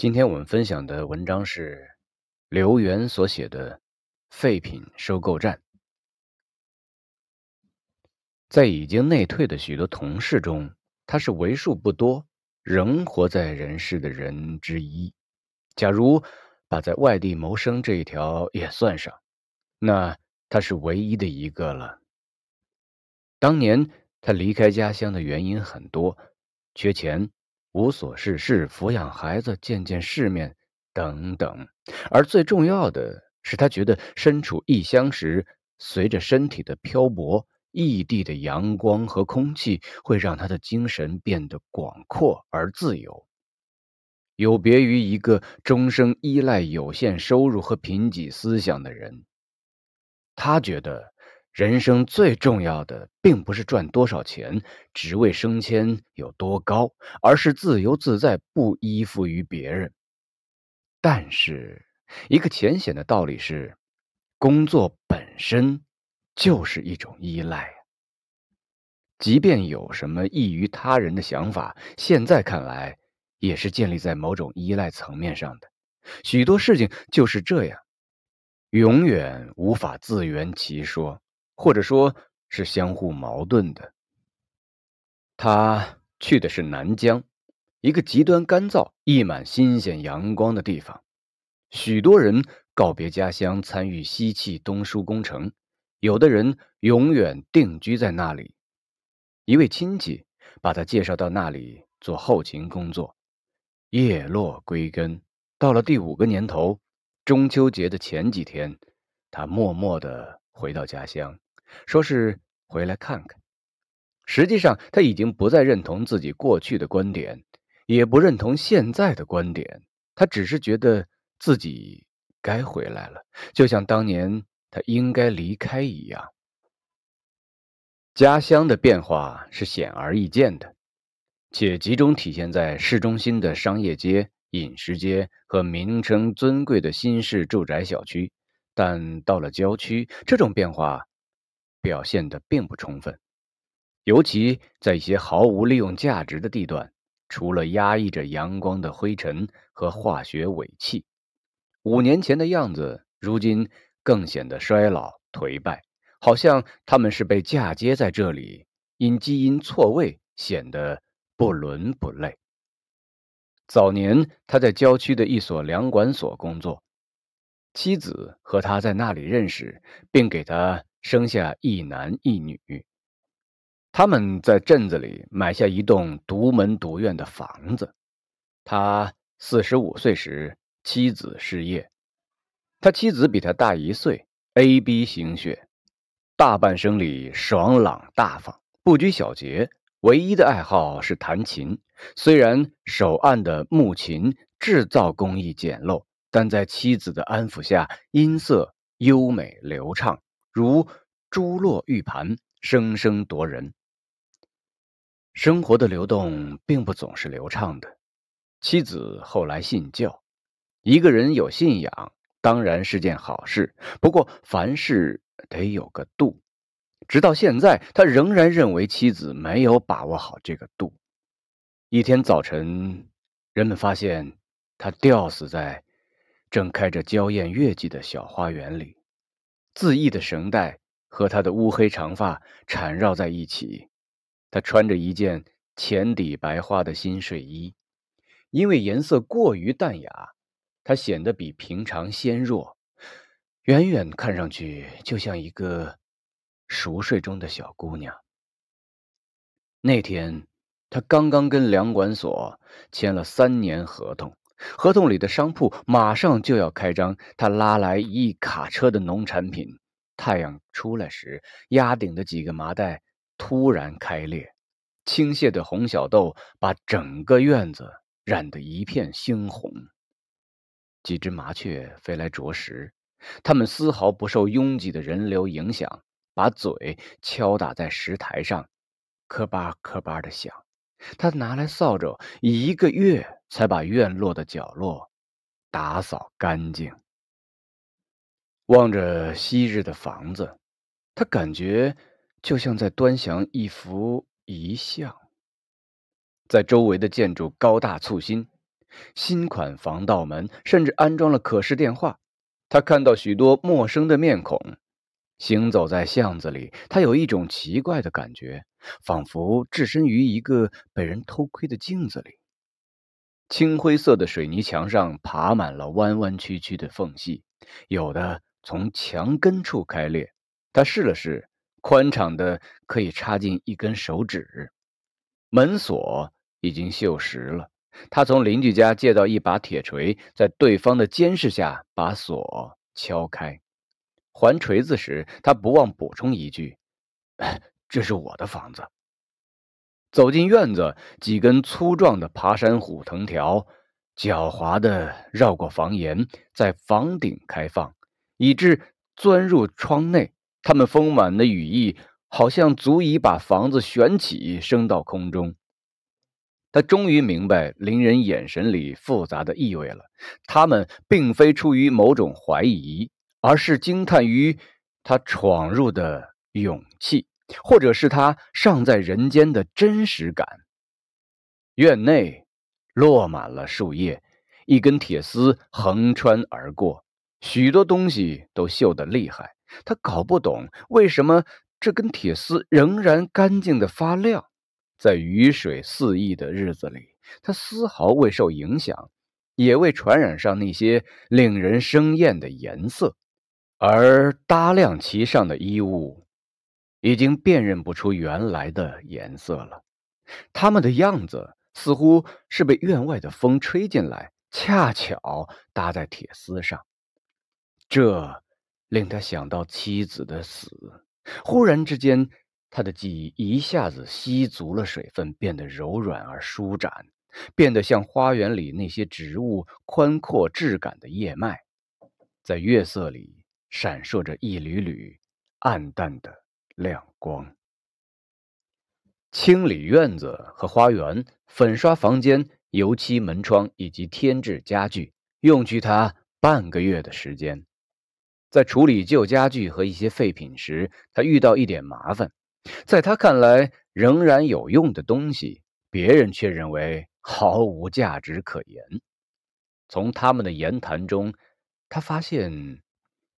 今天我们分享的文章是刘源所写的《废品收购站》。在已经内退的许多同事中，他是为数不多仍活在人世的人之一。假如把在外地谋生这一条也算上，那他是唯一的一个了。当年他离开家乡的原因很多，缺钱。无所事事，抚养孩子，见见世面，等等。而最重要的是，他觉得身处异乡时，随着身体的漂泊，异地的阳光和空气会让他的精神变得广阔而自由，有别于一个终生依赖有限收入和贫瘠思想的人。他觉得。人生最重要的，并不是赚多少钱、职位升迁有多高，而是自由自在，不依附于别人。但是，一个浅显的道理是，工作本身就是一种依赖。即便有什么异于他人的想法，现在看来，也是建立在某种依赖层面上的。许多事情就是这样，永远无法自圆其说。或者说是相互矛盾的。他去的是南疆，一个极端干燥、溢满新鲜阳光的地方。许多人告别家乡，参与西气东输工程；有的人永远定居在那里。一位亲戚把他介绍到那里做后勤工作。叶落归根，到了第五个年头，中秋节的前几天，他默默的回到家乡。说是回来看看，实际上他已经不再认同自己过去的观点，也不认同现在的观点。他只是觉得自己该回来了，就像当年他应该离开一样。家乡的变化是显而易见的，且集中体现在市中心的商业街、饮食街和名称尊贵的新式住宅小区。但到了郊区，这种变化。表现的并不充分，尤其在一些毫无利用价值的地段，除了压抑着阳光的灰尘和化学尾气，五年前的样子，如今更显得衰老颓败，好像他们是被嫁接在这里，因基因错位显得不伦不类。早年他在郊区的一所粮管所工作，妻子和他在那里认识，并给他。生下一男一女，他们在镇子里买下一栋独门独院的房子。他四十五岁时，妻子失业。他妻子比他大一岁，A B 型血，大半生里爽朗大方，不拘小节，唯一的爱好是弹琴。虽然手按的木琴制造工艺简陋，但在妻子的安抚下，音色优美流畅。如珠落玉盘，声声夺人。生活的流动并不总是流畅的。妻子后来信教，一个人有信仰当然是件好事，不过凡事得有个度。直到现在，他仍然认为妻子没有把握好这个度。一天早晨，人们发现他吊死在正开着娇艳月季的小花园里。恣意的绳带和他的乌黑长发缠绕在一起。他穿着一件浅底白花的新睡衣，因为颜色过于淡雅，他显得比平常纤弱，远远看上去就像一个熟睡中的小姑娘。那天，他刚刚跟粮管所签了三年合同。合同里的商铺马上就要开张，他拉来一卡车的农产品。太阳出来时，压顶的几个麻袋突然开裂，倾泻的红小豆把整个院子染得一片猩红。几只麻雀飞来啄食，它们丝毫不受拥挤的人流影响，把嘴敲打在石台上，磕巴磕巴的响。他拿来扫帚，一个月。才把院落的角落打扫干净。望着昔日的房子，他感觉就像在端详一幅遗像。在周围的建筑高大簇新，新款防盗门，甚至安装了可视电话。他看到许多陌生的面孔，行走在巷子里，他有一种奇怪的感觉，仿佛置身于一个被人偷窥的镜子里。青灰色的水泥墙上爬满了弯弯曲曲的缝隙，有的从墙根处开裂。他试了试，宽敞的可以插进一根手指。门锁已经锈蚀了。他从邻居家借到一把铁锤，在对方的监视下把锁敲开。还锤子时，他不忘补充一句：“这是我的房子。”走进院子，几根粗壮的爬山虎藤条狡猾地绕过房檐，在房顶开放，以致钻入窗内。它们丰满的羽翼好像足以把房子悬起，升到空中。他终于明白邻人眼神里复杂的意味了。他们并非出于某种怀疑，而是惊叹于他闯入的勇气，或者是他尚在人间的真实感。院内落满了树叶，一根铁丝横穿而过，许多东西都锈得厉害。他搞不懂为什么这根铁丝仍然干净的发亮。在雨水肆意的日子里，他丝毫未受影响，也未传染上那些令人生厌的颜色。而搭亮其上的衣物，已经辨认不出原来的颜色了。他们的样子似乎是被院外的风吹进来，恰巧搭在铁丝上。这令他想到妻子的死。忽然之间。他的记忆一下子吸足了水分，变得柔软而舒展，变得像花园里那些植物宽阔质感的叶脉，在月色里闪烁着一缕缕暗淡的亮光。清理院子和花园，粉刷房间、油漆门窗以及添置家具，用去他半个月的时间。在处理旧家具和一些废品时，他遇到一点麻烦。在他看来仍然有用的东西，别人却认为毫无价值可言。从他们的言谈中，他发现，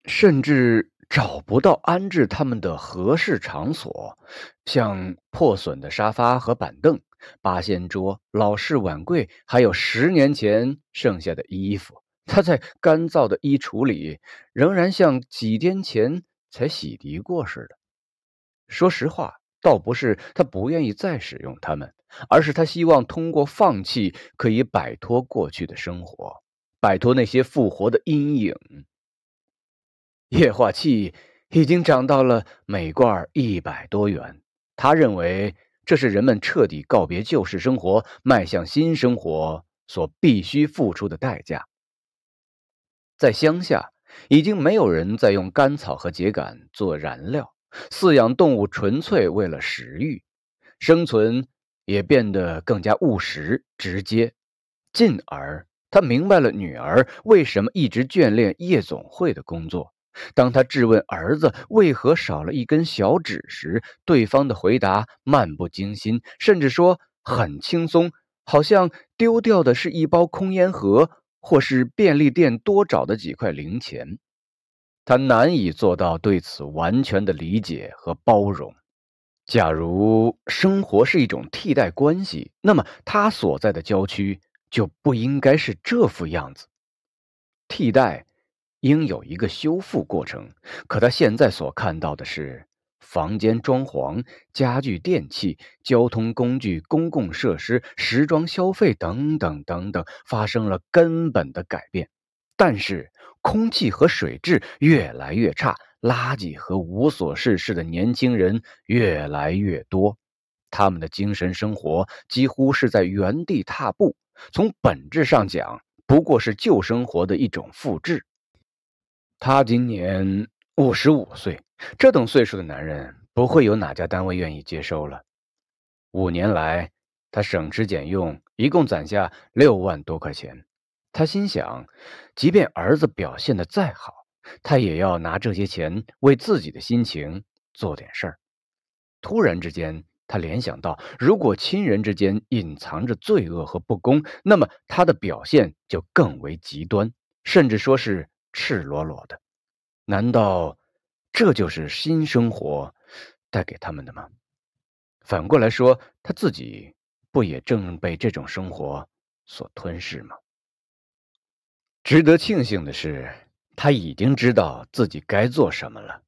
甚至找不到安置他们的合适场所，像破损的沙发和板凳、八仙桌、老式碗柜，还有十年前剩下的衣服。他在干燥的衣橱里，仍然像几天前才洗涤过似的。说实话，倒不是他不愿意再使用它们，而是他希望通过放弃，可以摆脱过去的生活，摆脱那些复活的阴影。液化气已经涨到了每罐一百多元，他认为这是人们彻底告别旧式生活，迈向新生活所必须付出的代价。在乡下，已经没有人再用干草和秸秆做燃料。饲养动物纯粹为了食欲，生存也变得更加务实直接。进而，他明白了女儿为什么一直眷恋夜总会的工作。当他质问儿子为何少了一根小指时，对方的回答漫不经心，甚至说很轻松，好像丢掉的是一包空烟盒，或是便利店多找的几块零钱。他难以做到对此完全的理解和包容。假如生活是一种替代关系，那么他所在的郊区就不应该是这副样子。替代应有一个修复过程，可他现在所看到的是，房间装潢、家具、电器、交通工具、公共设施、时装消费等等等等发生了根本的改变，但是。空气和水质越来越差，垃圾和无所事事的年轻人越来越多，他们的精神生活几乎是在原地踏步。从本质上讲，不过是旧生活的一种复制。他今年五十五岁，这等岁数的男人不会有哪家单位愿意接收了。五年来，他省吃俭用，一共攒下六万多块钱。他心想，即便儿子表现的再好，他也要拿这些钱为自己的心情做点事儿。突然之间，他。联想到，如果亲人之间隐藏着罪恶和不公，那么他的表现就更为极端，甚至说是赤裸裸的。难道这就是新生活带给他们的吗？反过来说，他自己不也正被这种生活所吞噬吗？值得庆幸的是，他已经知道自己该做什么了。